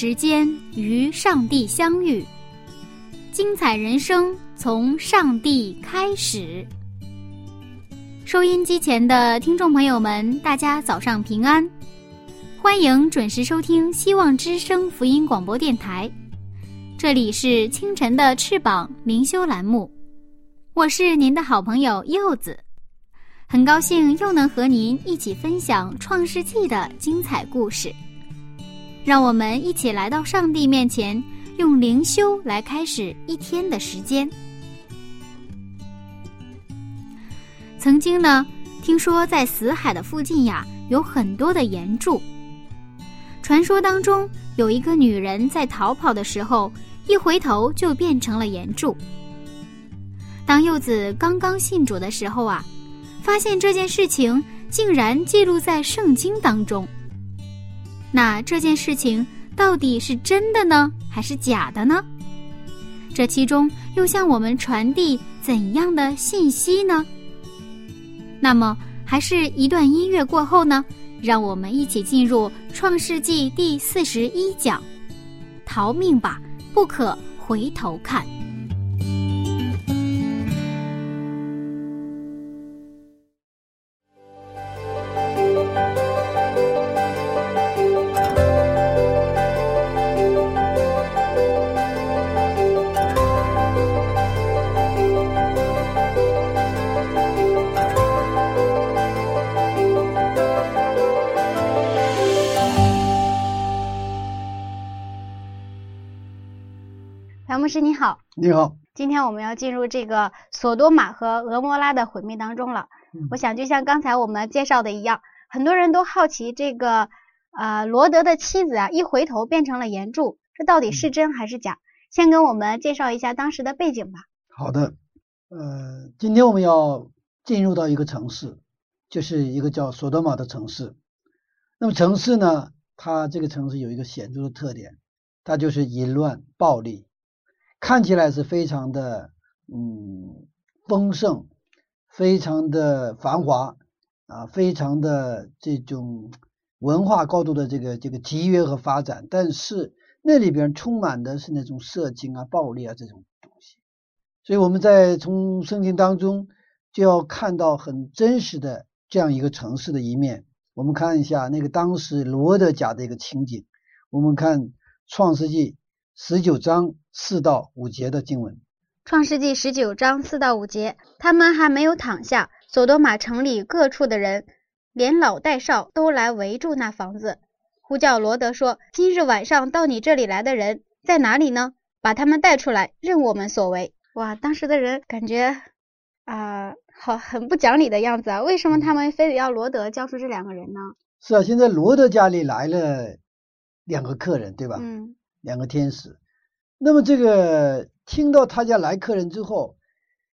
时间与上帝相遇。精彩人生从上帝开始。收音机前的听众朋友们，大家早上平安，欢迎准时收听希望之声福音广播电台。这里是清晨的翅膀灵修栏目，我是您的好朋友柚子，很高兴又能和您一起分享创世纪的精彩故事。让我们一起来到上帝面前。用灵修来开始一天的时间。曾经呢，听说在死海的附近呀，有很多的岩柱。传说当中有一个女人在逃跑的时候，一回头就变成了岩柱。当柚子刚刚信主的时候啊，发现这件事情竟然记录在圣经当中。那这件事情。到底是真的呢，还是假的呢？这其中又向我们传递怎样的信息呢？那么，还是一段音乐过后呢？让我们一起进入《创世纪》第四十一讲：逃命吧，不可回头看。你好，今天我们要进入这个索多玛和俄摩拉的毁灭当中了。嗯、我想就像刚才我们介绍的一样，很多人都好奇这个呃罗德的妻子啊，一回头变成了岩柱，这到底是真还是假？先跟我们介绍一下当时的背景吧。好的，呃，今天我们要进入到一个城市，就是一个叫索多玛的城市。那么城市呢，它这个城市有一个显著的特点，它就是淫乱、暴力。看起来是非常的嗯丰盛，非常的繁华啊，非常的这种文化高度的这个这个集约和发展，但是那里边充满的是那种色情啊、暴力啊这种东西。所以我们在从圣经当中就要看到很真实的这样一个城市的一面。我们看一下那个当时罗德家的一个情景。我们看创世纪十九章。四到五节的经文，《创世纪》十九章四到五节，他们还没有躺下，索多玛城里各处的人，连老带少都来围住那房子，呼叫罗德说：“今日晚上到你这里来的人在哪里呢？把他们带出来，任我们所为。”哇，当时的人感觉啊，好很不讲理的样子啊！为什么他们非得要罗德交出这两个人呢？是啊，现在罗德家里来了两个客人，对吧？嗯，两个天使。那么这个听到他家来客人之后，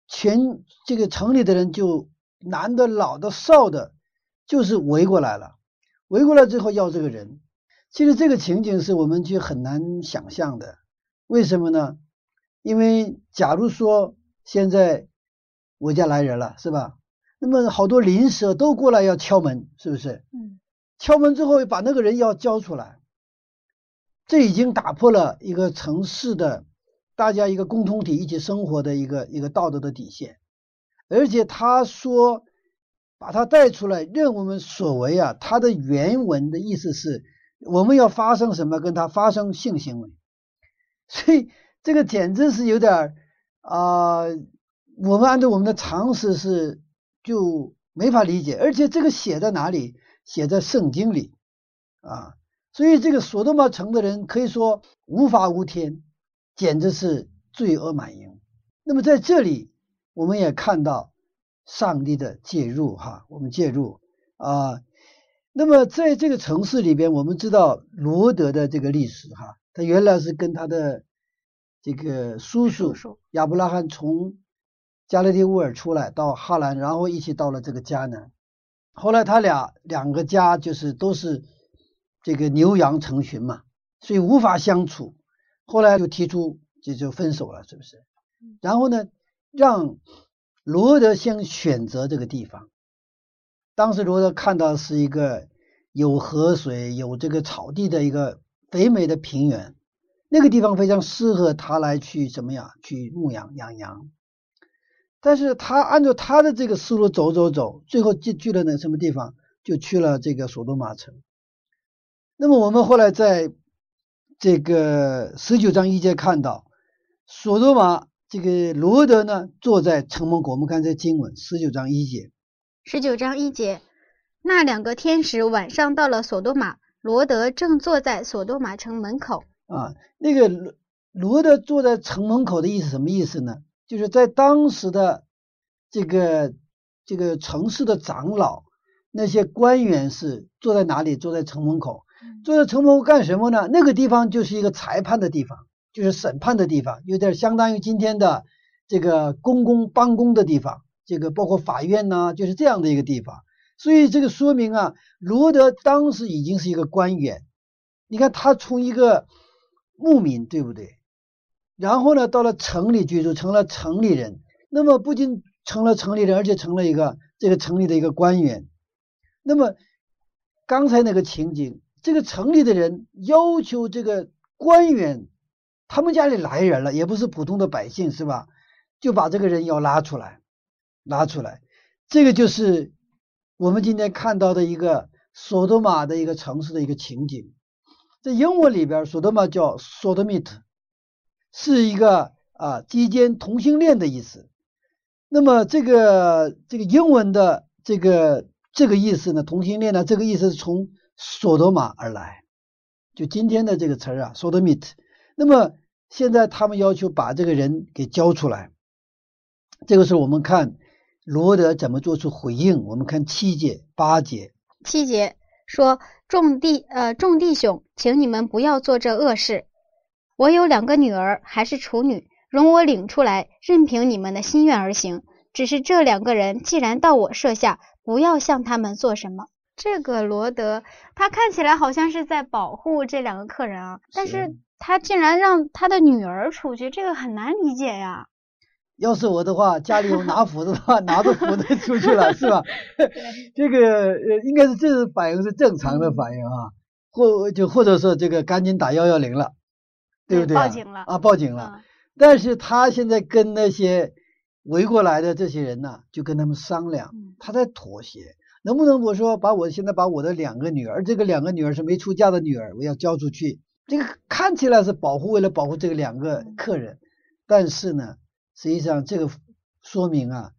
全这个城里的人就男的、老的、少的，就是围过来了。围过来之后要这个人，其实这个情景是我们就很难想象的。为什么呢？因为假如说现在我家来人了，是吧？那么好多邻舍都过来要敲门，是不是？嗯。敲门之后把那个人要交出来。这已经打破了一个城市的大家一个共同体一起生活的一个一个道德的底线，而且他说把他带出来任我们所为啊，他的原文的意思是我们要发生什么跟他发生性行为，所以这个简直是有点啊，我们按照我们的常识是就没法理解，而且这个写在哪里？写在圣经里啊。所以，这个索多玛城的人可以说无法无天，简直是罪恶满盈。那么，在这里我们也看到上帝的介入哈，我们介入啊。那么在这个城市里边，我们知道罗德的这个历史哈，他原来是跟他的这个叔叔亚伯拉罕从加勒底乌尔出来到哈兰，然后一起到了这个迦南。后来他俩两个家就是都是这个牛羊成群嘛，所以无法相处。后来就提出这就分手了，是不是？然后呢，让罗德先选择这个地方。当时罗德看到是一个有河水、有这个草地的一个肥美的平原，那个地方非常适合他来去怎么样去牧羊养羊。但是他按照他的这个思路走走走，最后就去了那什么地方？就去了这个索多玛城。那么我们后来在这个十九章一节看到，索多玛这个罗德呢坐在城门口。我们看这经文，十九章一节。十九章一节，那两个天使晚上到了索多玛，罗德正坐在索多玛城门口。啊，那个罗罗德坐在城门口的意思什么意思呢？就是在当时的这个这个城市的长老，那些官员是坐在哪里？坐在城门口。坐在城门口干什么呢？那个地方就是一个裁判的地方，就是审判的地方，有点相当于今天的这个公公办公的地方，这个包括法院呐，就是这样的一个地方。所以这个说明啊，罗德当时已经是一个官员。你看他从一个牧民，对不对？然后呢，到了城里居住，成了城里人。那么不仅成了城里人，而且成了一个这个城里的一个官员。那么刚才那个情景，这个城里的人要求这个官员，他们家里来人了，也不是普通的百姓，是吧？就把这个人要拉出来，拉出来。这个就是我们今天看到的一个索多玛的一个城市的一个情景。在英文里边，索多玛叫 Sodomit，。是一个啊，基间同性恋的意思。那么这个这个英文的这个这个意思呢，同性恋呢，这个意思是从索多玛而来，就今天的这个词儿啊，sodomite。那么现在他们要求把这个人给交出来，这个时候我们看罗德怎么做出回应。我们看七节八节，七节说众弟呃众弟兄，请你们不要做这恶事。我有两个女儿，还是处女，容我领出来，任凭你们的心愿而行。只是这两个人既然到我舍下，不要向他们做什么。这个罗德，他看起来好像是在保护这两个客人啊，但是他竟然让他的女儿出去，这个很难理解呀。要是我的话，家里有拿斧子的话，拿着斧子出去了，是吧？这个呃，应该是这是反应是正常的反应啊，或就或者说这个赶紧打幺幺零了。对不对？报警了啊！报警了。但是他现在跟那些围过来的这些人呢，就跟他们商量，他在妥协，能不能我说把我现在把我的两个女儿，这个两个女儿是没出嫁的女儿，我要交出去。这个看起来是保护，为了保护这个两个客人，但是呢，实际上这个说明啊，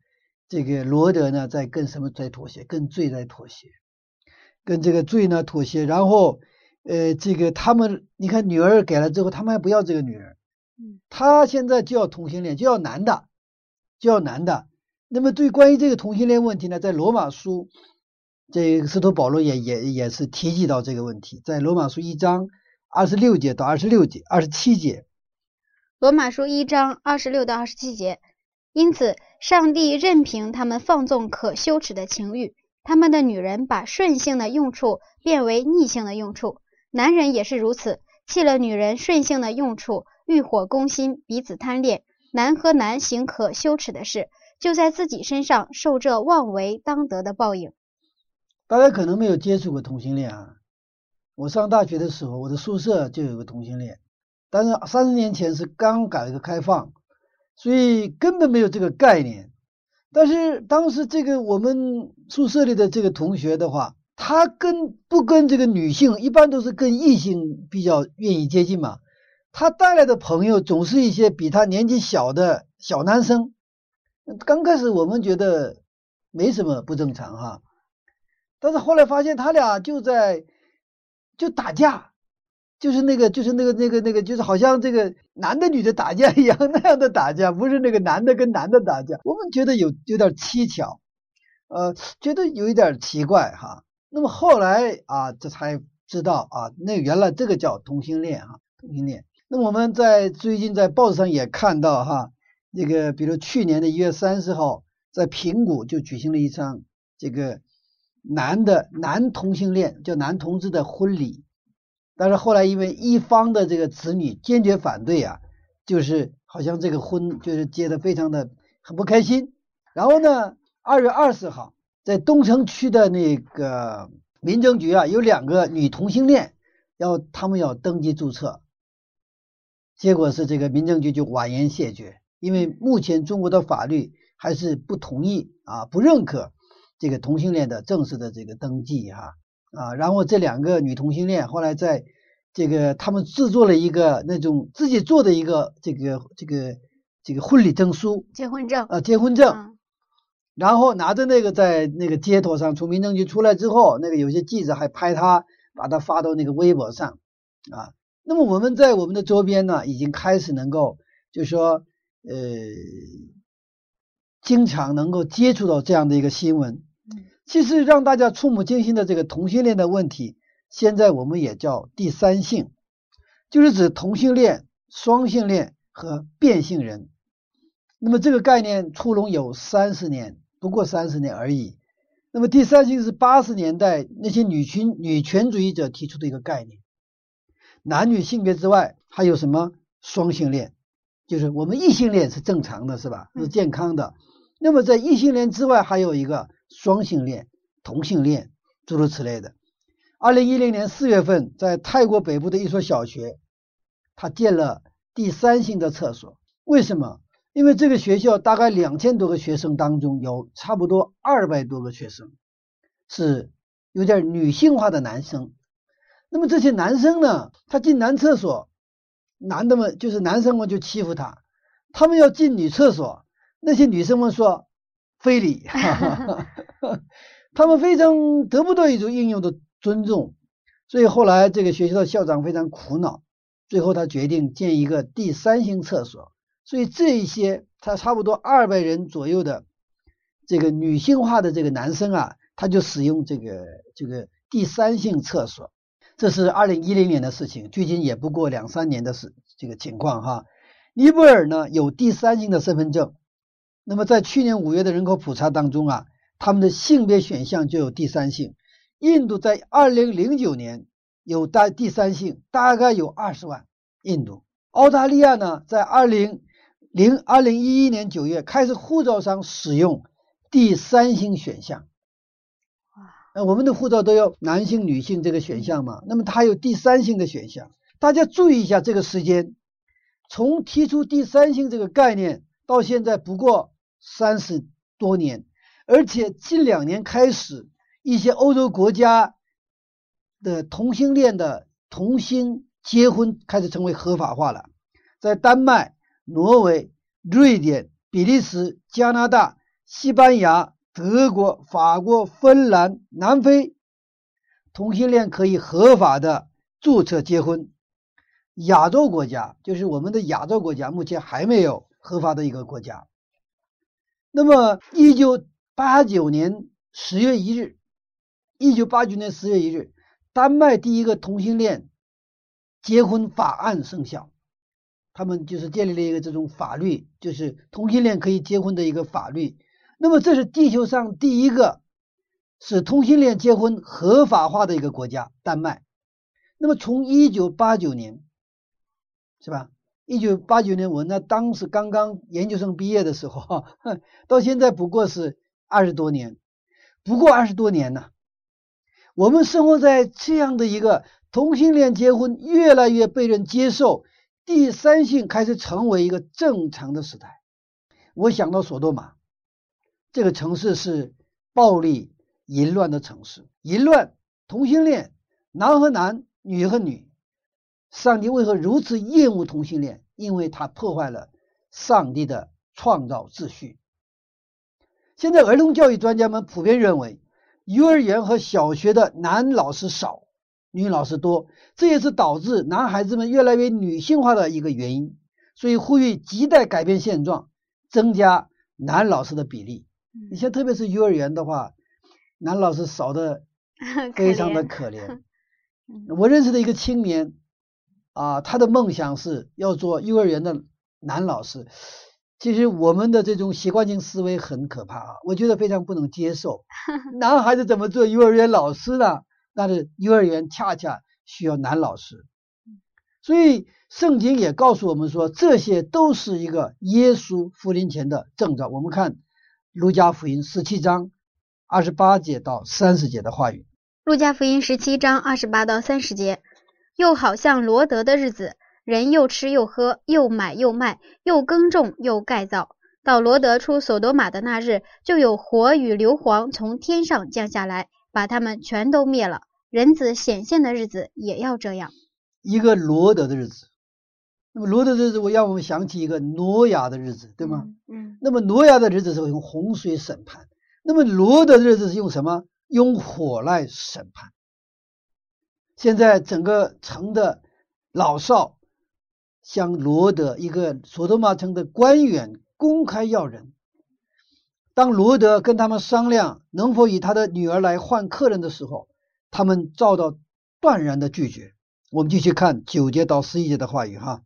这个罗德呢在跟什么在妥协？跟罪在妥协，跟这个罪呢妥协，然后。呃，这个他们，你看女儿给了之后，他们还不要这个女儿，嗯，他现在就要同性恋，就要男的，就要男的。那么对关于这个同性恋问题呢，在罗马书，这个使徒保罗也也也是提及到这个问题，在罗马书一章二十六节到二十六节二十七节，罗马书一章二十六到二十七节，因此上帝任凭他们放纵可羞耻的情欲，他们的女人把顺性的用处变为逆性的用处。男人也是如此，弃了女人顺性的用处，欲火攻心，彼此贪恋，男和男行可羞耻的事，就在自己身上受这妄为当得的报应。大家可能没有接触过同性恋啊，我上大学的时候，我的宿舍就有个同性恋，但是三十年前是刚改革开放，所以根本没有这个概念。但是当时这个我们宿舍里的这个同学的话。他跟不跟这个女性，一般都是跟异性比较愿意接近嘛。他带来的朋友总是一些比他年纪小的小男生。刚开始我们觉得没什么不正常哈，但是后来发现他俩就在就打架，就是那个就是那个那个那个就是好像这个男的女的打架一样 那样的打架，不是那个男的跟男的打架，我们觉得有有点蹊跷，呃，觉得有一点奇怪哈。那么后来啊，这才知道啊，那原来这个叫同性恋啊，同性恋。那么我们在最近在报纸上也看到哈，那个比如去年的一月三十号，在平谷就举行了一场这个男的男同性恋叫男同志的婚礼，但是后来因为一方的这个子女坚决反对啊，就是好像这个婚就是结的非常的很不开心。然后呢，二月二十号在东城区的那个民政局啊，有两个女同性恋要他们要登记注册。结果是这个民政局就婉言谢绝，因为目前中国的法律还是不同意啊，不认可这个同性恋的正式的这个登记哈啊。然后这两个女同性恋后来在这个他们制作了一个那种自己做的一个这个这个这个婚礼证书、结婚证啊结婚证，然后拿着那个在那个街头上从民政局出来之后，那个有些记者还拍他，把他发到那个微博上啊。那么我们在我们的周边呢，已经开始能够，就说，呃，经常能够接触到这样的一个新闻。其实让大家触目惊心的这个同性恋的问题，现在我们也叫第三性，就是指同性恋、双性恋和变性人。那么这个概念出笼有三十年，不过三十年而已。那么第三性是八十年代那些女权女权主义者提出的一个概念。男女性别之外还有什么双性恋？就是我们异性恋是正常的，是吧？是健康的。那么在异性恋之外还有一个双性恋、同性恋，诸如此类的。二零一零年四月份，在泰国北部的一所小学，他建了第三性的厕所。为什么？因为这个学校大概两千多个学生当中，有差不多二百多个学生是有点女性化的男生。那么这些男生呢？他进男厕所，男的们就是男生们就欺负他；他们要进女厕所，那些女生们说非礼，他们非常得不到一种应有的尊重。所以后来这个学校的校长非常苦恼，最后他决定建一个第三性厕所。所以这一些他差不多二百人左右的这个女性化的这个男生啊，他就使用这个这个第三性厕所。这是二零一零年的事情，距今也不过两三年的事，这个情况哈。尼泊尔呢有第三性的身份证，那么在去年五月的人口普查当中啊，他们的性别选项就有第三性。印度在二零零九年有大第三性，大概有二十万。印度、澳大利亚呢，在二零零二零一一年九月开始护照上使用第三性选项。那我们的护照都有男性、女性这个选项嘛？那么它有第三性的选项，大家注意一下这个时间，从提出第三性这个概念到现在不过三十多年，而且近两年开始，一些欧洲国家的同性恋的同性结婚开始成为合法化了，在丹麦、挪威、瑞典、比利时、加拿大、西班牙。德国、法国、芬兰、南非，同性恋可以合法的注册结婚。亚洲国家就是我们的亚洲国家，目前还没有合法的一个国家。那么，一九八九年十月一日，一九八九年十月一日，丹麦第一个同性恋结婚法案生效，他们就是建立了一个这种法律，就是同性恋可以结婚的一个法律。那么这是地球上第一个使同性恋结婚合法化的一个国家，丹麦。那么从一九八九年，是吧？一九八九年我那当时刚刚研究生毕业的时候，到现在不过是二十多年，不过二十多年呢。我们生活在这样的一个同性恋结婚越来越被人接受，第三性开始成为一个正常的时代。我想到索多玛。这个城市是暴力淫乱的城市，淫乱、同性恋，男和男，女和女。上帝为何如此厌恶同性恋？因为它破坏了上帝的创造秩序。现在儿童教育专家们普遍认为，幼儿园和小学的男老师少，女老师多，这也是导致男孩子们越来越女性化的一个原因。所以呼吁亟待改变现状，增加男老师的比例。你像特别是幼儿园的话，男老师少的 非常的可怜。我认识的一个青年啊，他的梦想是要做幼儿园的男老师。其实我们的这种习惯性思维很可怕啊，我觉得非常不能接受。男孩子怎么做幼儿园老师呢？但是幼儿园恰恰需要男老师。所以圣经也告诉我们说，这些都是一个耶稣复临前的征兆。我们看路加福音十七章二十八节到三十节的话语。路加福音十七章二十八到三十节，又好像罗德的日子，人又吃又喝，又买又卖，又耕种又盖造。到罗德出索多玛的那日，就有火与硫磺从天上降下来，把他们全都灭了。人子显现的日子也要这样。一个罗德的日子，那么罗德的日子，我让我们想起一个挪亚的日子，对吗？嗯。那么挪亚的日子是用洪水审判，那么罗德的日子是用什么？用火来审判。现在整个城的老少向罗德一个索多玛城的官员公开要人。当罗德跟他们商量能否以他的女儿来换客人的时候，他们遭到断然的拒绝。我们继续看九节到十一节的话语哈。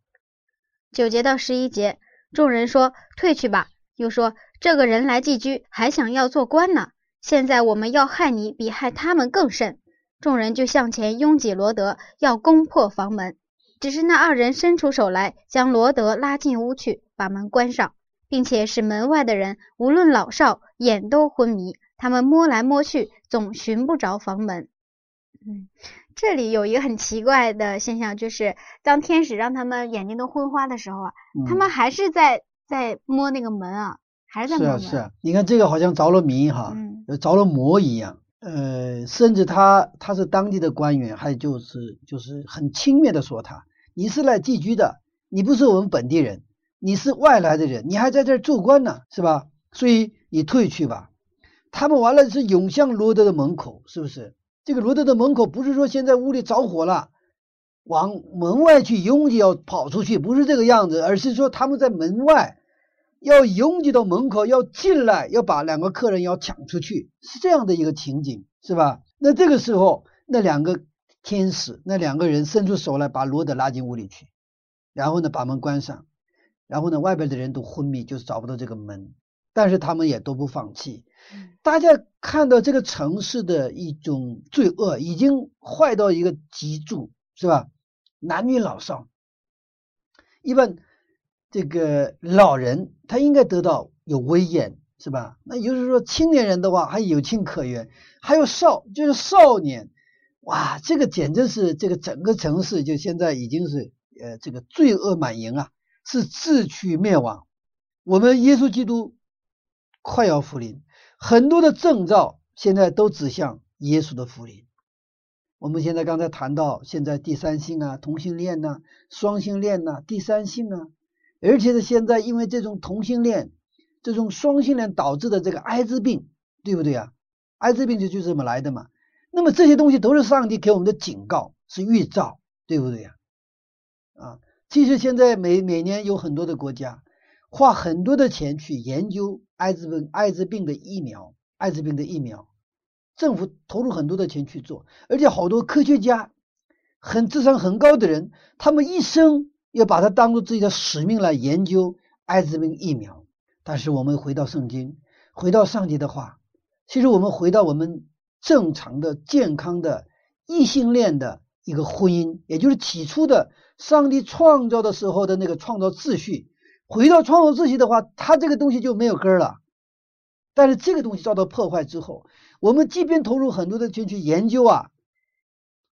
九节到十一节，众人说：“退去吧。”又说：“这个人来寄居，还想要做官呢。”现在我们要害你，比害他们更甚。众人就向前拥挤罗德，要攻破房门。只是那二人伸出手来，将罗德拉进屋去，把门关上，并且使门外的人无论老少眼都昏迷。他们摸来摸去，总寻不着房门。嗯，这里有一个很奇怪的现象，就是当天使让他们眼睛都昏花的时候啊，他们还是在在摸那个门啊。还是在摸是啊是啊，你看这个好像着了迷哈，着了魔一样。呃，甚至他他是当地的官员，还就是就是很轻蔑的说他，你是来寄居的，你不是我们本地人，你是外来的人，你还在这儿做官呢，是吧？所以你退去吧。他们完了是涌向罗德的门口，是不是？这个罗德的门口不是说现在屋里着火了，往门外去拥挤要跑出去，不是这个样子，而是说他们在门外。要拥挤到门口，要进来，要把两个客人要抢出去，是这样的一个情景，是吧？那这个时候，那两个天使，那两个人伸出手来，把罗德拉进屋里去，然后呢，把门关上，然后呢，外边的人都昏迷，就是找不到这个门，但是他们也都不放弃。大家看到这个城市的一种罪恶已经坏到一个极处，是吧？男女老少，一般。这个老人他应该得到有威严，是吧？那也就是说，青年人的话还有情可原，还有少就是少年，哇，这个简直是这个整个城市就现在已经是呃这个罪恶满盈啊，是自取灭亡。我们耶稣基督快要复临，很多的征兆现在都指向耶稣的复临。我们现在刚才谈到现在第三性啊，同性恋呐，双性恋呐，第三性啊。而且是现在，因为这种同性恋、这种双性恋导致的这个艾滋病，对不对啊？艾滋病就就这么来的嘛。那么这些东西都是上帝给我们的警告，是预兆，对不对呀？啊，其实现在每每年有很多的国家花很多的钱去研究艾滋病、艾滋病的疫苗、艾滋病的疫苗，政府投入很多的钱去做，而且好多科学家很智商很高的人，他们一生。要把它当做自己的使命来研究艾滋病疫苗，但是我们回到圣经，回到上帝的话，其实我们回到我们正常的、健康的异性恋的一个婚姻，也就是起初的上帝创造的时候的那个创造秩序。回到创造秩序的话，它这个东西就没有根了。但是这个东西遭到破坏之后，我们即便投入很多的钱去研究啊，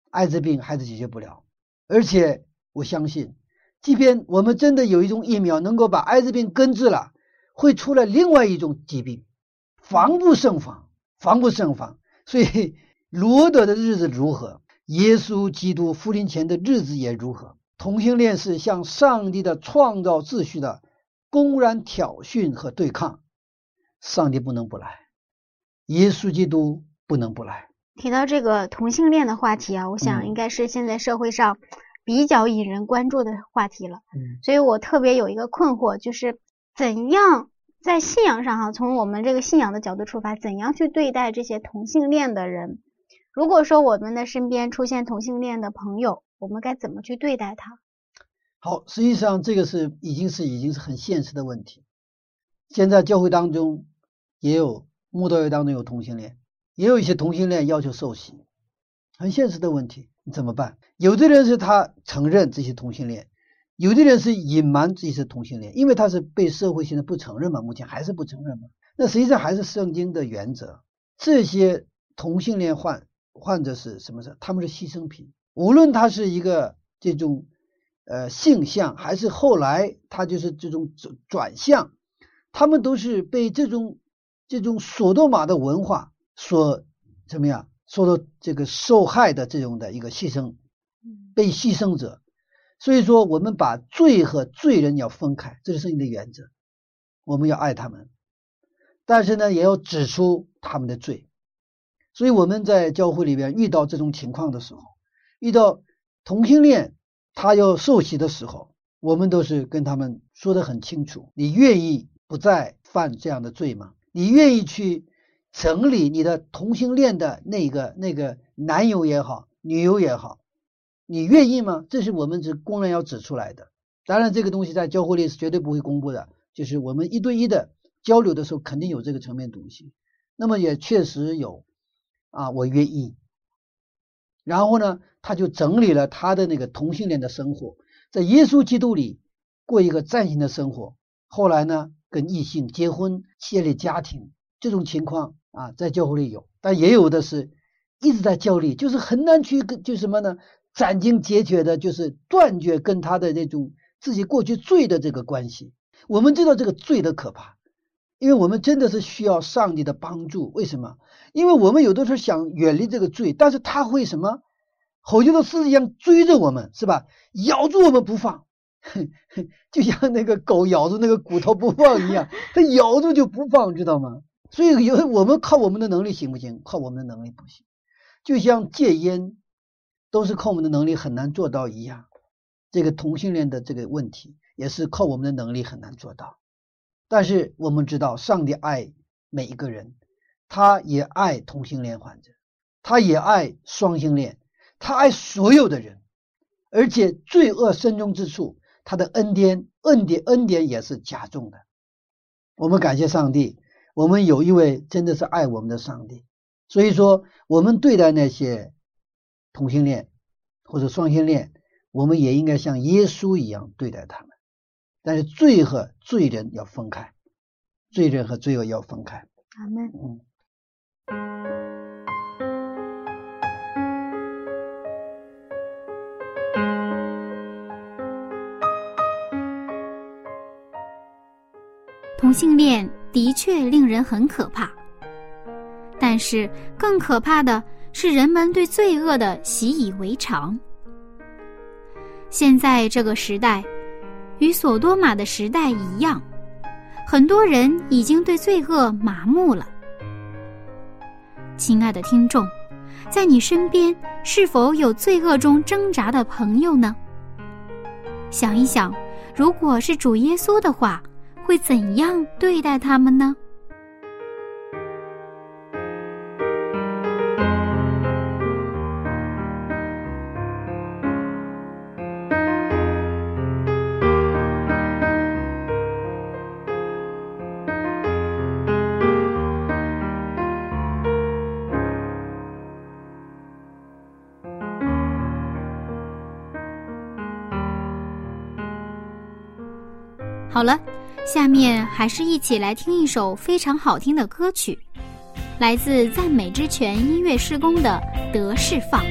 艾滋病还是解决不了。而且我相信。即便我们真的有一种疫苗能够把艾滋病根治了，会出来另外一种疾病，防不胜防，防不胜防。所以 罗德的日子如何，耶稣基督复临前的日子也如何。同性恋是向上帝的创造秩序的公然挑衅和对抗，上帝不能不来，耶稣基督不能不来。提到这个同性恋的话题啊，我想应该是现在社会上比较引人关注的话题了。嗯，所以我特别有一个困惑，就是怎样在信仰上哈，从我们这个信仰的角度出发，怎样去对待这些同性恋的人？如果说我们的身边出现同性恋的朋友，我们该怎么去对待他？好，实际上这个是已经是已经是很现实的问题。现在教会当中也有慕道会当中有同性恋。也有一些同性恋要求受洗，很现实的问题，怎么办？有的人是他承认这些同性恋，有的人是隐瞒自己是同性恋，因为他是被社会现在不承认嘛，目前还是不承认嘛。那实际上还是圣经的原则，这些同性恋患患者是什么事？他们是牺牲品，无论他是一个这种呃性向，还是后来他就是这种转转向，他们都是被这种这种索多玛的文化。所怎么样？受到这个受害的这种的一个牺牲，被牺牲者。所以说，我们把罪和罪人要分开，这是圣经的原则。我们要爱他们，但是呢，也要指出他们的罪。所以我们在教会里边遇到这种情况的时候，遇到同性恋他要受洗的时候，我们都是跟他们说的很清楚：你愿意不再犯这样的罪吗？你愿意去？整理你的同性恋的那个那个男友也好，女友也好，你愿意吗？这是我们是公然要指出来的。当然，这个东西在教会里是绝对不会公布的，就是我们一对一的交流的时候，肯定有这个层面东西。那么也确实有啊，我愿意。然后呢，他就整理了他的那个同性恋的生活，在耶稣基督里过一个崭新的生活。后来呢，跟异性结婚，建立家庭，这种情况。啊，在教会里有，但也有的是一直在教里，就是很难去跟，就什么呢？斩钉截铁的，就是断绝跟他的那种自己过去罪的这个关系。我们知道这个罪的可怕，因为我们真的是需要上帝的帮助。为什么？因为我们有的时候想远离这个罪，但是他会什么？吼叫的狮子一样追着我们，是吧？咬住我们不放，就像那个狗咬住那个骨头不放一样，它咬住就不放，知道吗？所以，有我们靠我们的能力行不行？靠我们的能力不行。就像戒烟，都是靠我们的能力很难做到一样。这个同性恋的这个问题，也是靠我们的能力很难做到。但是我们知道，上帝爱每一个人，他也爱同性恋患者，他也爱双性恋，他爱所有的人。而且罪恶深重之处，他的恩典、恩典、恩典也是加重的。我们感谢上帝。我们有一位真的是爱我们的上帝，所以说我们对待那些同性恋或者双性恋，我们也应该像耶稣一样对待他们。但是罪和罪人要分开，罪人和罪恶要分开。阿门。嗯。同性恋的确令人很可怕，但是更可怕的是人们对罪恶的习以为常。现在这个时代，与索多玛的时代一样，很多人已经对罪恶麻木了。亲爱的听众，在你身边是否有罪恶中挣扎的朋友呢？想一想，如果是主耶稣的话。会怎样对待他们呢？下面还是一起来听一首非常好听的歌曲，来自赞美之泉音乐施工的《得释放》。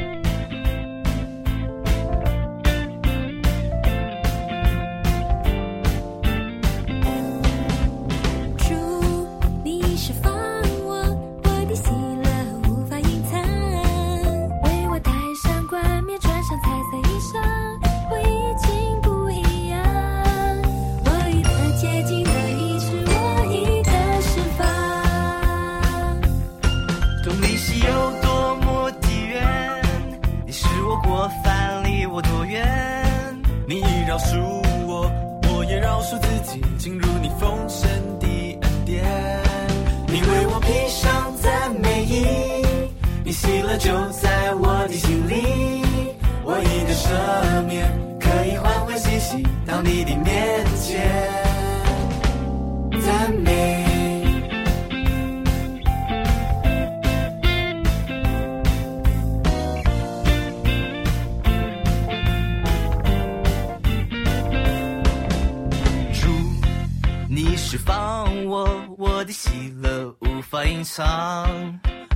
释放我，我的喜乐无法隐藏。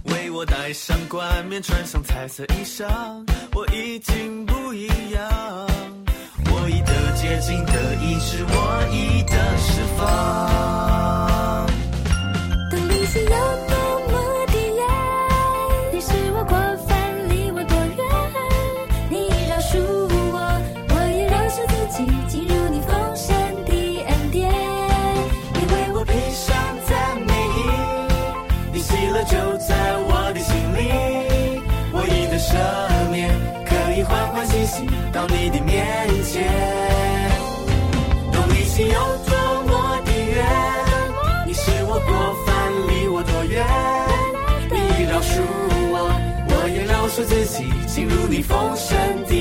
为我戴上冠冕，穿上彩色衣裳，我已经不一样。我已得接近，得医治，我已得释放。当你是有从身体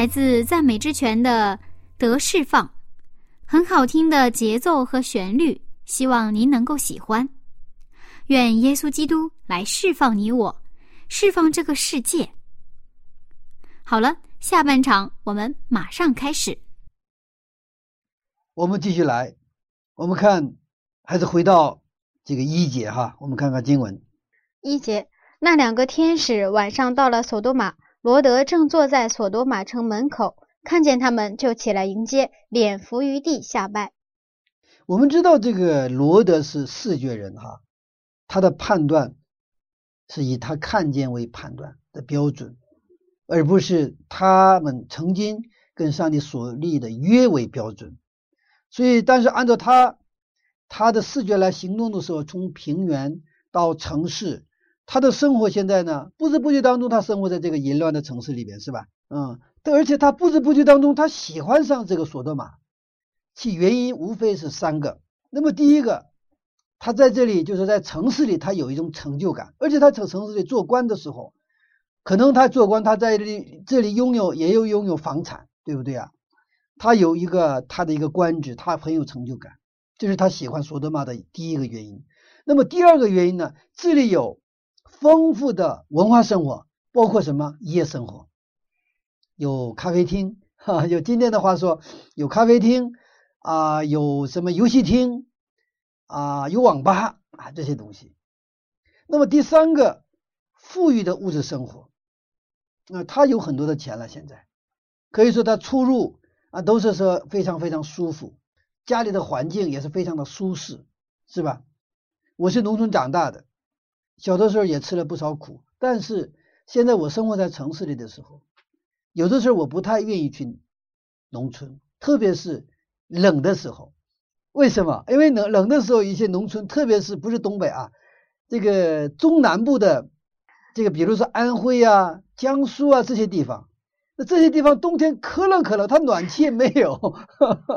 来自赞美之泉的得释放，很好听的节奏和旋律，希望您能够喜欢。愿耶稣基督来释放你我，释放这个世界。好了，下半场我们马上开始。我们继续来，我们看，还是回到这个一节哈，我们看看经文。一节，那两个天使晚上到了索多玛，罗德正坐在索多玛城门口，看见他们就起来迎接，脸伏于地下拜。我们知道这个罗德是视觉人哈，他的判断是以他看见为判断的标准，而不是他们曾经跟上帝所立的约为标准。所以，但是按照他他的视觉来行动的时候，从平原到城市，他的生活现在呢，不知不觉当中，他生活在这个淫乱的城市里边，是吧？嗯，对，而且他不知不觉当中，他喜欢上这个索多玛，其原因无非是三个。那么第一个，他在这里就是在城市里，他有一种成就感，而且他在城市里做官的时候，可能他做官，他在这里这里拥有也有拥有房产，对不对啊？他有一个他的一个官职，他很有成就感，这是他喜欢索多玛的第一个原因。那么第二个原因呢？这里有丰富的文化生活，包括什么？夜生活，有咖啡厅，哈，有今天的话说有咖啡厅啊、有什么游戏厅啊、有网吧啊这些东西。那么第三个，富裕的物质生活，那、他有很多的钱了，现在。可以说他出入啊都是说非常非常舒服，家里的环境也是非常的舒适，是吧？我是农村长大的，小的时候也吃了不少苦，但是现在我生活在城市里的时候，有的时候我不太愿意去农村，特别是冷的时候。为什么？因为冷冷的时候，一些农村，特别是不是东北啊，这个中南部的，这个比如说安徽啊、江苏啊这些地方，那这些地方冬天可冷可冷，它暖气也没有，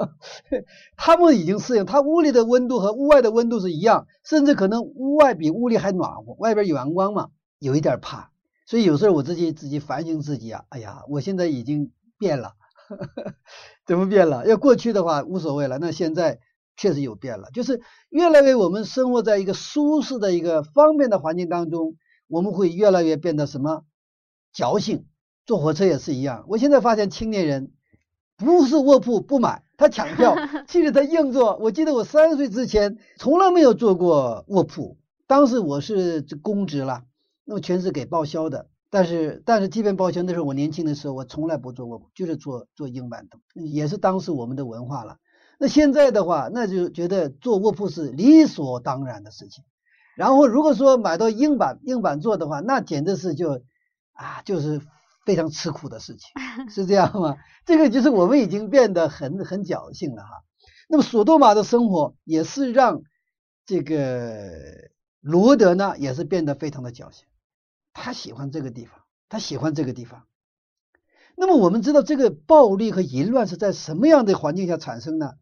他们已经适应，他屋里的温度和屋外的温度是一样，甚至可能屋外比屋里还暖和，外边有阳光嘛，有一点怕。所以有时候我自己自己反省自己啊，哎呀，我现在已经变了，怎么变了？要过去的话无所谓了，那现在确实有变了，就是越来越我们生活在一个舒适的一个方便的环境当中，我们会越来越变得什么矫情。坐火车也是一样，我现在发现青年人不是卧铺不买，他抢票，其实他硬座。我记得我三十岁之前从来没有坐过卧铺，当时我是这公职了，那么全是给报销的。但是但是即便报销，那时候我年轻的时候，我从来不坐卧铺，就是坐坐硬板凳，也是当时我们的文化了。那现在的话，那就觉得坐卧铺是理所当然的事情。然后如果说买到硬板硬板座的话，那简直是就啊，就是非常吃苦的事情，是这样吗？这个就是我们已经变得很很侥幸了哈。那么索多玛的生活也是让这个罗德呢，也是变得非常的侥幸。他喜欢这个地方，他喜欢这个地方。那么我们知道，这个暴力和淫乱是在什么样的环境下产生呢？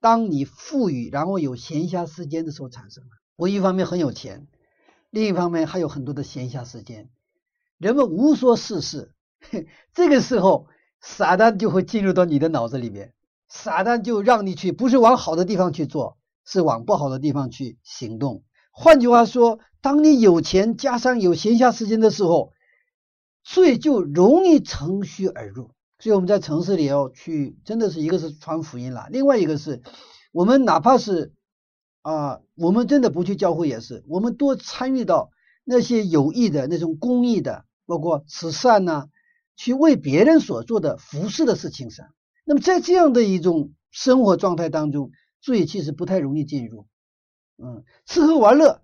当你富裕，然后有闲暇时间的时候产生的。我一方面很有钱，另一方面还有很多的闲暇时间，人们无所事事。这个时候，撒旦就会进入到你的脑子里面，撒旦就让你去，不是往好的地方去做，是往不好的地方去行动。换句话说，当你有钱加上有闲暇时间的时候，罪就容易乘虚而入。所以我们在城市里要去，真的是一个是传福音了，另外一个是我们哪怕是啊，我们真的不去教会也是，我们多参与到那些有益的那种公益的，包括慈善呐、去为别人所做的服侍的事情上。那么在这样的一种生活状态当中，罪其实不太容易进入。嗯，吃喝玩乐，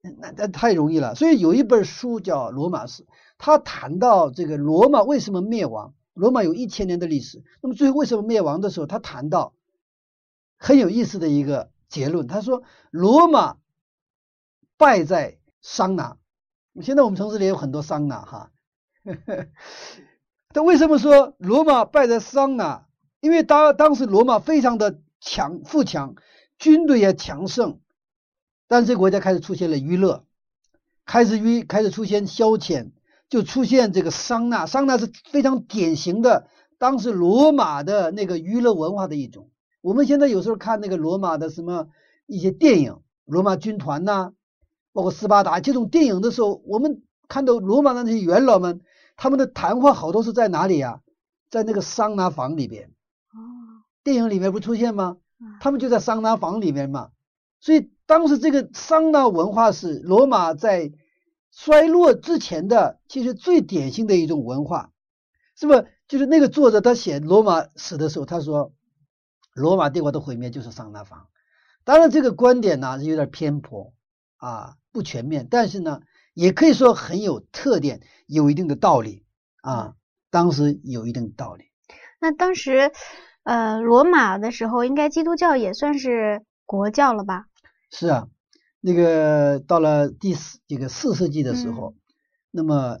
那那太容易了。所以有一本书叫《罗马史》，他谈到这个罗马为什么灭亡。罗马有一千年的历史，那么最后为什么灭亡的时候，他谈到很有意思的一个结论。他说，罗马败在桑拿。现在我们城市里有很多桑拿哈。他为什么说罗马败在桑拿？因为当当时罗马非常的强富强，军队也强盛。但这国家开始出现了娱乐，开始娱开始出现消遣，就出现这个桑拿。桑拿是非常典型的当时罗马的那个娱乐文化的一种。我们现在有时候看那个罗马的什么一些电影，罗马军团呐、包括斯巴达这种电影的时候，我们看到罗马的那些元老们，他们的谈话好多是在哪里呀？在那个桑拿房里边。哦，电影里面不出现吗？他们就在桑拿房里面嘛。所以当时这个桑拿文化是罗马在衰落之前的，其实最典型的一种文化，是不？就是那个作者他写罗马史的时候，他说罗马帝国的毁灭就是桑拿房。当然这个观点呢是有点偏颇啊，不全面，但是呢也可以说很有特点，有一定的道理啊。当时有一定道理。那当时，呃，罗马的时候，应该基督教也算是国教了吧？是啊，那个到了第四这个四世纪的时候，那么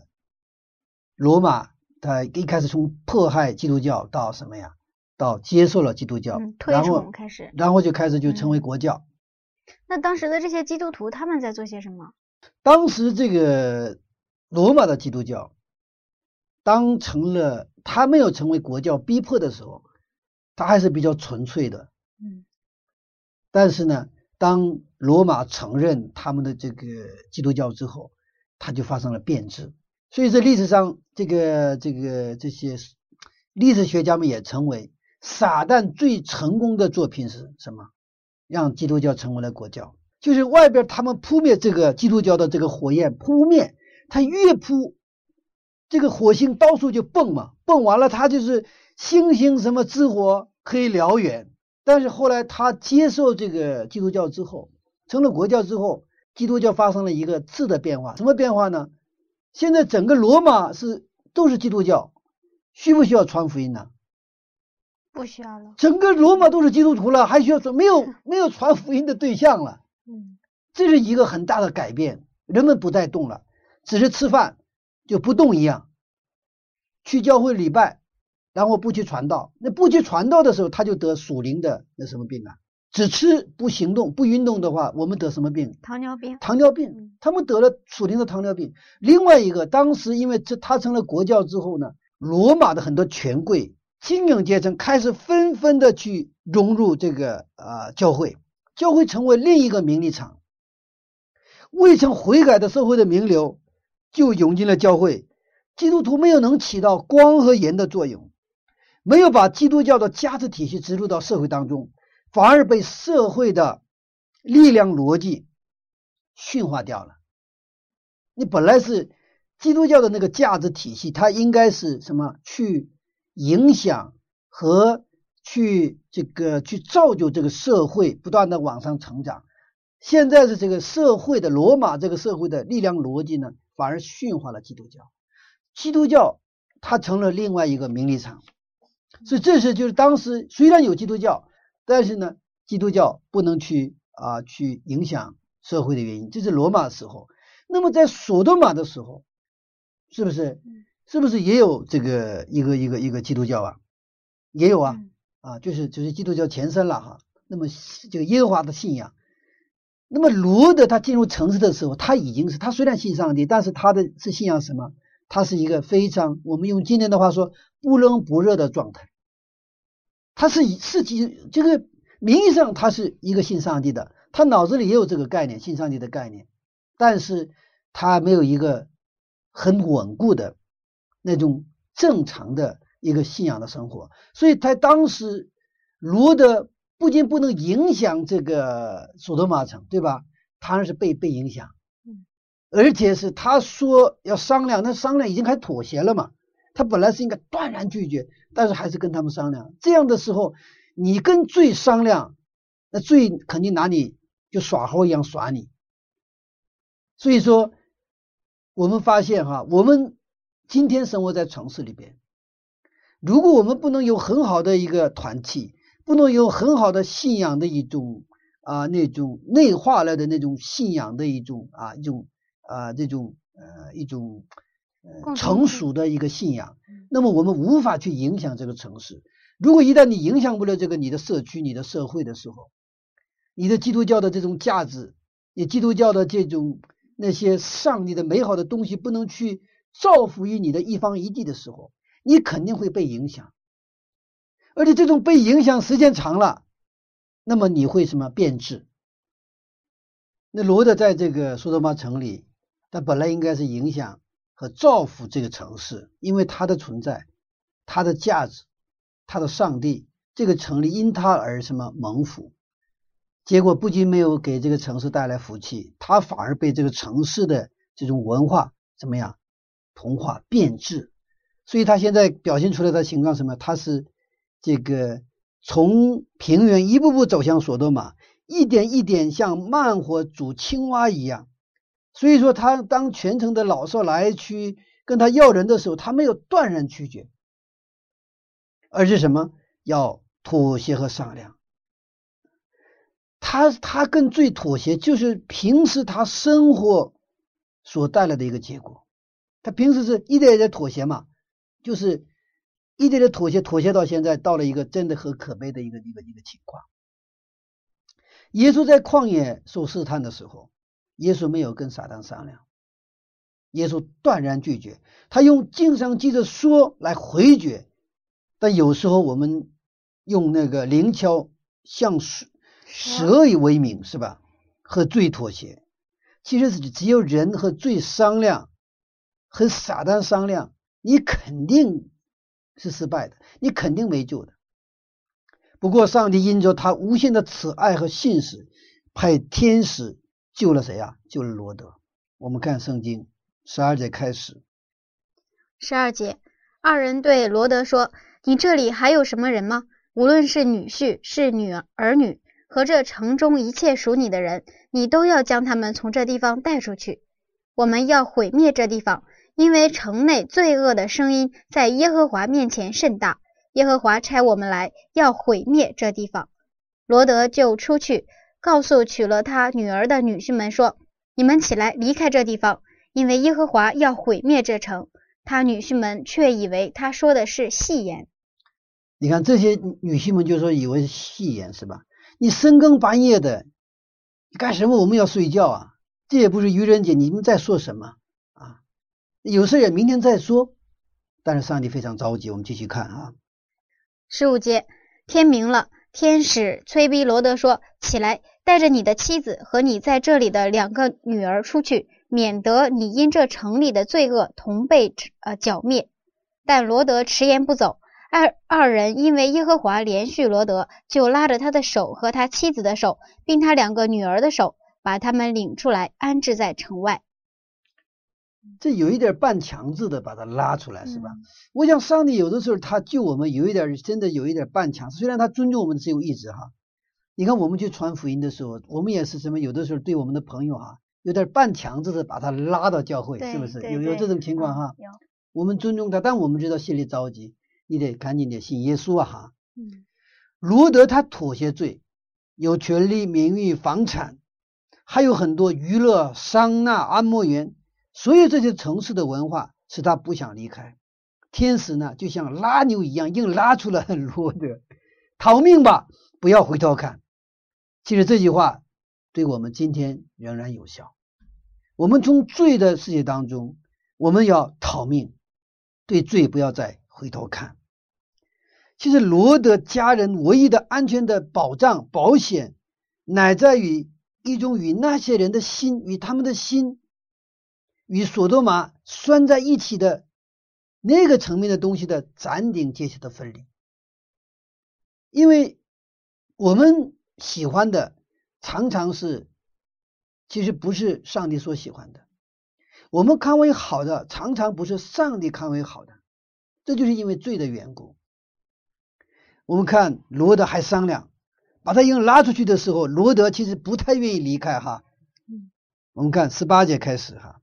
罗马它一开始从迫害基督教到什么呀？到接受了基督教，嗯，推崇开始。然后就开始就成为国教。那当时的这些基督徒他们在做些什么？当时这个罗马的基督教，当成了他没有成为国教逼迫的时候，他还是比较纯粹的。嗯，但是呢，当罗马承认他们的这个基督教之后，他就发生了变质。所以在历史上，这个这个这些历史学家们也成为撒旦最成功的作品是什么？让基督教成为了国教，就是外边他们扑灭这个基督教的这个火焰，扑灭他越扑，这个火星到处就蹦嘛，蹦完了他就是星星什么之火可以燎原。但是后来他接受这个基督教之后，成了国教之后，基督教发生了一个质的变化。什么变化呢？现在整个罗马是都是基督教，需不需要传福音呢？不需要了。整个罗马都是基督徒了，还需要传？没有没有传福音的对象了。嗯，这是一个很大的改变，人们不再动了，只是吃饭就不动一样，去教会礼拜，然后不去传道。那不去传道的时候，他就得属灵的那什么病啊？只吃不行动不运动的话，我们得什么病？糖尿病。糖尿病。他们得了属灵的糖尿病。另外一个，当时因为这他成了国教之后呢，罗马的很多权贵、精英阶层开始纷纷的去融入这个啊、呃教会，教会成为另一个名利场。未曾悔改的社会的名流就涌进了教会，基督徒没有能起到光和盐的作用，没有把基督教的价值体系植入到社会当中，反而被社会的力量逻辑驯化掉了。你本来是基督教的那个价值体系，它应该是什么？去影响和去这个去造就这个社会不断的往上成长。现在的这个社会的罗马这个社会的力量逻辑呢，反而驯化了基督教。基督教它成了另外一个名利场，所以这是就是当时虽然有基督教，但是呢，基督教不能去啊去影响社会的原因。这是罗马的时候，那么在索多玛的时候，是不是？是不是也有这个一个一个一个基督教啊？也有啊啊，就是就是基督教前身了哈。那么这个耶和华的信仰。那么罗德他进入城市的时候，他已经是他虽然信上帝，但是他的是信仰什么？他是一个非常我们用今天的话说不冷不热的状态。他是是基这个名义上他是一个信上帝的，他脑子里也有这个概念，信上帝的概念，但是他没有一个很稳固的那种正常的一个信仰的生活，所以他当时罗德。不仅不能影响这个索多玛城，对吧？他是被被影响，而且是他说要商量，那商量已经开始妥协了嘛？他本来是应该断然拒绝，但是还是跟他们商量。这样的时候，你跟罪商量，那罪肯定拿你就耍猴一样耍你。所以说，我们发现哈，我们今天生活在城市里边，如果我们不能有很好的一个团体。不能有很好的信仰的一种啊，那种内化了的那种信仰的一种啊，一种啊，这种呃，一种呃成熟的一个信仰。那么我们无法去影响这个城市。如果一旦你影响不了这个你的社区、你的社会的时候，你的基督教的这种价值，你基督教的这种那些上帝的美好的东西不能去造福于你的一方一地的时候，你肯定会被影响。而且这种被影响时间长了，那么你会什么变质？那罗德在这个苏德玛城里，他本来应该是影响和造福这个城市，因为他的存在、他的价值、他的上帝，这个城里因他而什么蒙福。结果不仅没有给这个城市带来福气，他反而被这个城市的这种文化怎么样同化变质。所以他现在表现出来的情况什么？他是。这个从平原一步步走向索多玛，一点一点像慢火煮青蛙一样。所以说，他当全城的老少来去跟他要人的时候，他没有断然拒绝，而是什么要妥协和商量。他他跟最妥协，就是平时他生活所带来的一个结果。他平时是一点一点妥协嘛，就是。一点点妥协，妥协到现在，到了一个真的很可悲的一个一个一个情况。耶稣在旷野受试探的时候，耶稣没有跟撒旦商量，耶稣断然拒绝，他用经上记着说来回绝。但有时候我们用那个灵巧像蛇蛇以为名，是吧？和罪妥协，其实是只有人和罪商量，和撒旦商量，你肯定。是失败的，你肯定没救的。不过，上帝因着他无限的慈爱和信实，派天使救了谁呀？救了罗德。我们看圣经十二节开始。十二节，二人对罗德说：“你这里还有什么人吗？无论是女婿、是女儿女，和这城中一切属你的人，你都要将他们从这地方带出去。我们要毁灭这地方。”因为城内罪恶的声音在耶和华面前甚大，耶和华差我们来要毁灭这地方。罗德就出去告诉娶了他女儿的女婿们说：“你们起来离开这地方，因为耶和华要毁灭这城。”他女婿们却以为他说的是戏言。你看这些女婿们就说以为是戏言是吧？你深更半夜的，你干什么？我们要睡觉啊！这也不是愚人节，你们在说什么？有事也明天再说，但是上帝非常着急。我们继续看啊，十五节，天明了，天使催逼罗德说：“起来，带着你的妻子和你在这里的两个女儿出去，免得你因这城里的罪恶同被呃剿灭。”但罗德迟延不走，二二人因为耶和华连续罗德，就拉着他的手和他妻子的手，并他两个女儿的手，把他们领出来，安置在城外。这有一点半强制的把他拉出来，是吧？嗯我想上帝有的时候他救我们有一点真的有一点半强制，虽然他尊重我们的自由意志哈。你看我们去传福音的时候，我们也是什么？有的时候对我们的朋友哈，有点半强制的把他拉到教会，是不是？有有这种情况哈？有，我们尊重他，但我们知道心里着急，你得赶紧得信耶稣啊哈。嗯罗德他妥协罪，有权利、名誉、房产，还有很多娱乐、桑拿、按摩园，所有这些城市的文化使他不想离开。天使呢，就像拉牛一样，硬拉出了罗德，逃命吧，不要回头看。其实这句话对我们今天仍然有效。我们从罪的世界当中，我们要逃命，对罪不要再回头看。其实罗德家人唯一的安全的保障保险，乃在于一种与那些人的心与他们的心与索多玛拴在一起的那个层面的东西的斩钉截铁的分离。因为我们喜欢的常常是，其实不是上帝所喜欢的。我们看为好的，常常不是上帝看为好的，这就是因为罪的缘故。我们看罗德还商量，把他硬拉出去的时候，罗德其实不太愿意离开哈。我们看十八节开始哈，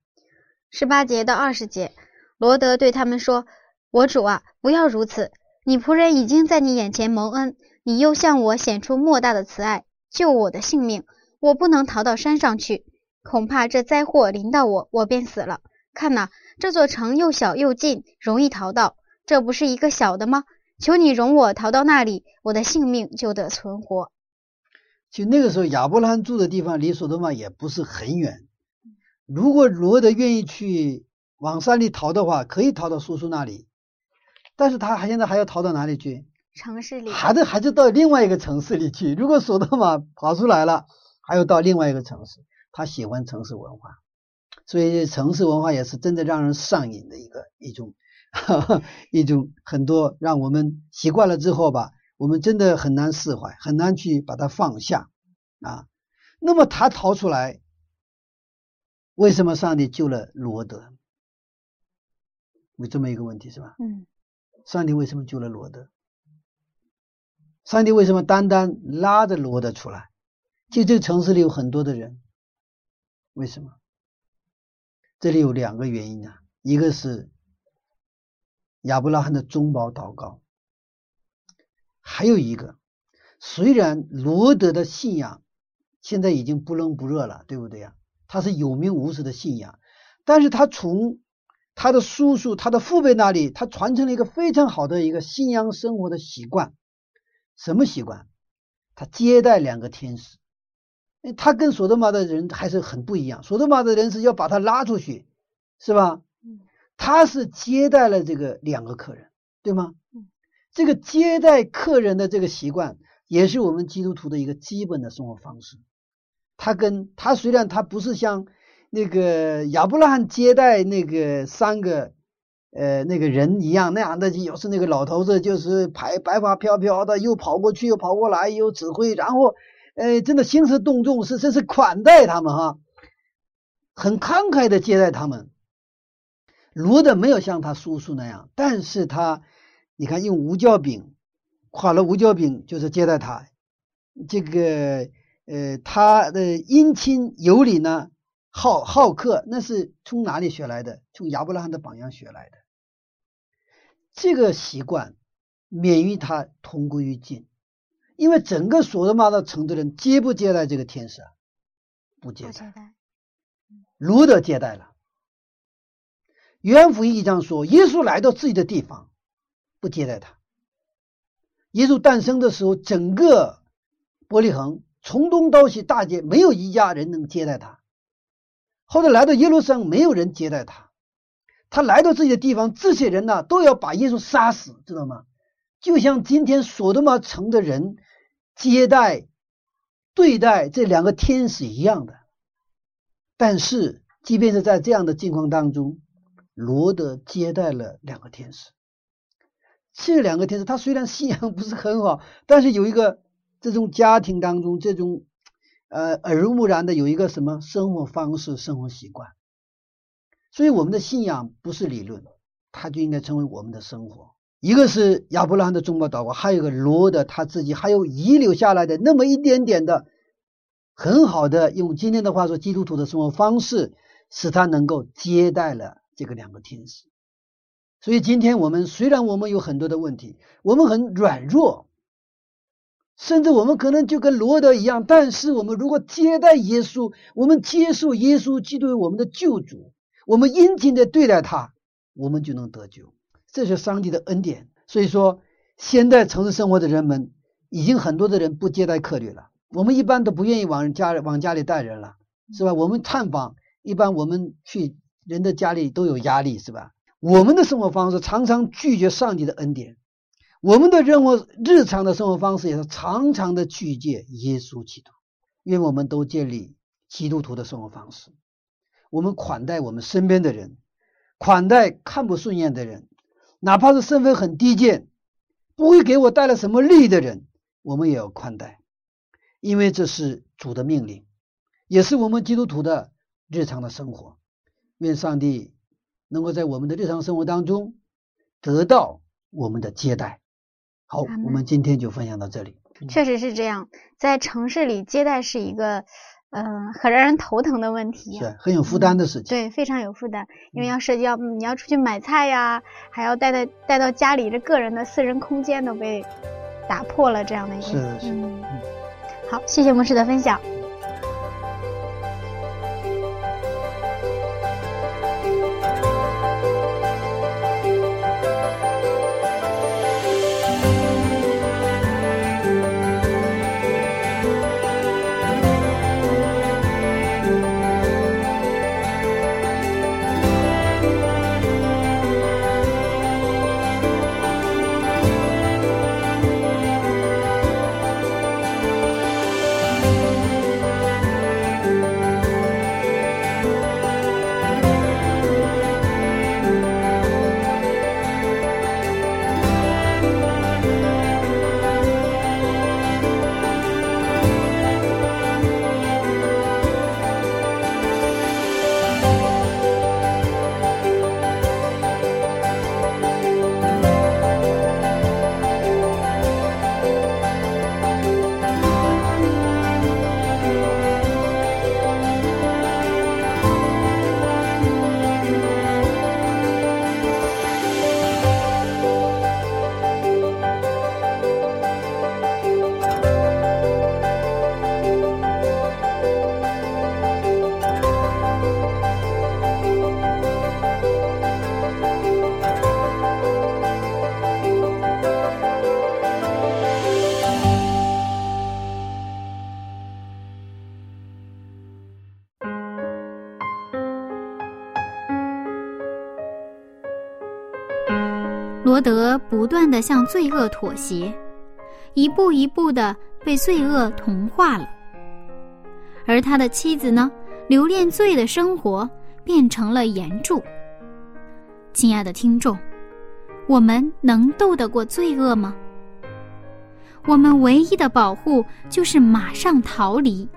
十八节到二十节，罗德对他们说：“我主啊，不要如此！你仆人已经在你眼前蒙恩，你又向我显出莫大的慈爱，救我的性命。我不能逃到山上去，恐怕这灾祸临到我，我便死了。看哪，这座城又小又近，容易逃到，这不是一个小的吗？求你容我逃到那里，我的性命就得存活。”就那个时候亚伯拉罕住的地方离索多玛也不是很远。如果罗德愿意去往山里逃的话，可以逃到叔叔那里，但是他还现在还要逃到哪里去？城市里还得还是到另外一个城市里去。如果索多玛跑出来了，还要到另外一个城市。他喜欢城市文化，所以城市文化也是真的让人上瘾的一个一种 一种很多让我们习惯了之后吧，我们真的很难释怀，很难去把它放下啊。那么他逃出来，为什么上帝救了罗德？有这么一个问题是吧？嗯，上帝为什么救了罗德？上帝为什么单单拉着罗德出来？其实这个城市里有很多的人，为什么？这里有两个原因啊，一个是亚伯拉罕的中保祷告，还有一个，虽然罗德的信仰现在已经不冷不热了，对不对呀？他是有名无实的信仰，但是他从他的叔叔、他的父辈那里，他传承了一个非常好的一个信仰生活的习惯。什么习惯？他接待两个天使。他跟索德玛的人还是很不一样。索德玛的人是要把他拉出去，是吧？他是接待了这个两个客人，对吗？这个接待客人的这个习惯，也是我们基督徒的一个基本的生活方式。他跟他虽然他不是像那个亚伯拉罕接待那个三个呃那个人一样那样的，有时那个老头子就是白白发飘飘的，又跑过去又跑过来，又指挥，然后呃真的兴师动众，是真是款待他们哈，很慷慨的接待他们。罗德没有像他叔叔那样，但是他你看用无酵饼，垮了无酵饼就是接待他，这个。呃，他的殷勤有礼呢，好好客，那是从哪里学来的？从亚伯拉罕的榜样学来的。这个习惯免于他同归于尽，因为整个索罗玛的城的人接不接待这个天使啊？不接待。卢德接待了。约翰福音一章说，耶稣来到自己的地方，不接待他。耶稣诞生的时候，整个伯利恒。从东到西，大街没有一家人能接待他。后来来到耶路撒冷，没有人接待他。他来到自己的地方，这些人呢都要把耶稣杀死，知道吗？就像今天索多玛城的人接待、对待这两个天使一样的。但是，即便是在这样的境况当中，罗德接待了两个天使。这两个天使，他虽然信仰不是很好，但是有一个这种家庭当中这种呃耳濡目染的有一个什么生活方式、生活习惯。所以我们的信仰不是理论，它就应该成为我们的生活。一个是亚伯拉罕的中国祷告，还有一个罗的他自己，还有遗留下来的那么一点点的很好的，用今天的话说，基督徒的生活方式，使他能够接待了这个两个天使。所以今天我们虽然我们有很多的问题，我们很软弱，甚至我们可能就跟罗德一样，但是我们如果接待耶稣，我们接受耶稣基督为我们的救主，我们殷勤的对待他，我们就能得救。这是上帝的恩典。所以说，现在城市生活的人们，已经很多的人不接待客旅了。我们一般都不愿意往家往家里带人了，是吧？我们探访，一般我们去人的家里都有压力，是吧？我们的生活方式常常拒绝上帝的恩典，我们的任何日常的生活方式也是常常的去借耶稣基督。愿我们都建立基督徒的生活方式，我们款待我们身边的人，款待看不顺眼的人，哪怕是身份很低贱、不会给我带来什么利益的人，我们也要宽待，因为这是主的命令，也是我们基督徒的日常的生活。愿上帝。能够在我们的日常生活当中得到我们的接待。好，我们今天就分享到这里。确实是这样，在城市里接待是一个，嗯、很让人头疼的问题。是很有负担的事情。对，非常有负担，因为要涉及到嗯你要出去买菜呀，还要带到带到家里，这个人的私人空间都被打破了，这样的一个。是的是。好，谢谢牧师的分享。罗德不断地向罪恶妥协，一步一步地被罪恶同化了。而他的妻子呢，留恋罪的生活变成了盐柱。亲爱的听众，我们能斗得过罪恶吗？我们唯一的保护就是马上逃离，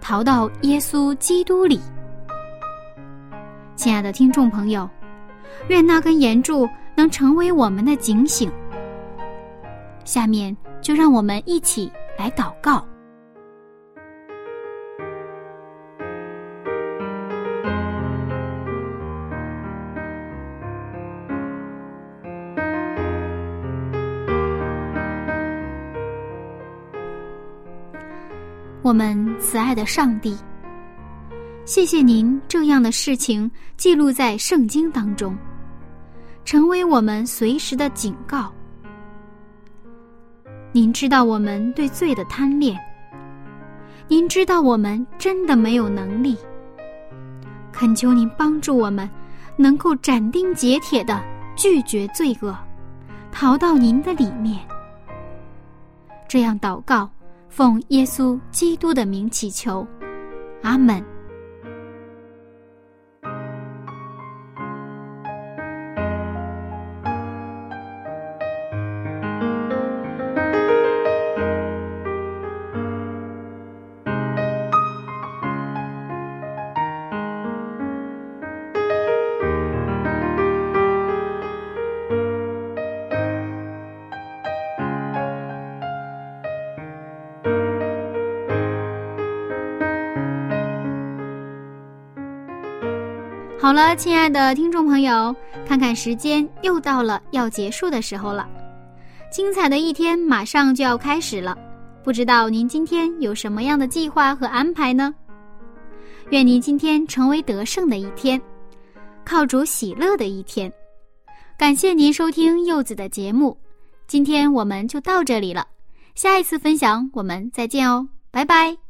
逃到耶稣基督里。亲爱的听众朋友，愿那根盐柱能成为我们的警醒。下面就让我们一起来祷告。我们慈爱的上帝，谢谢您这样的事情记录在圣经当中，成为我们随时的警告。您知道我们对罪的贪恋，您知道我们真的没有能力。恳求您帮助我们，能够斩钉截铁的拒绝罪恶，逃到您的里面。这样祷告。奉耶稣基督的名祈求，阿门。好了亲爱的听众朋友看看时间又到了要结束的时候了。精彩的一天马上就要开始了不知道您今天有什么样的计划和安排呢？愿您今天成为得胜的一天靠主喜乐的一天。感谢您收听柚子的节目今天我们就到这里了下一次分享我们再见哦拜拜。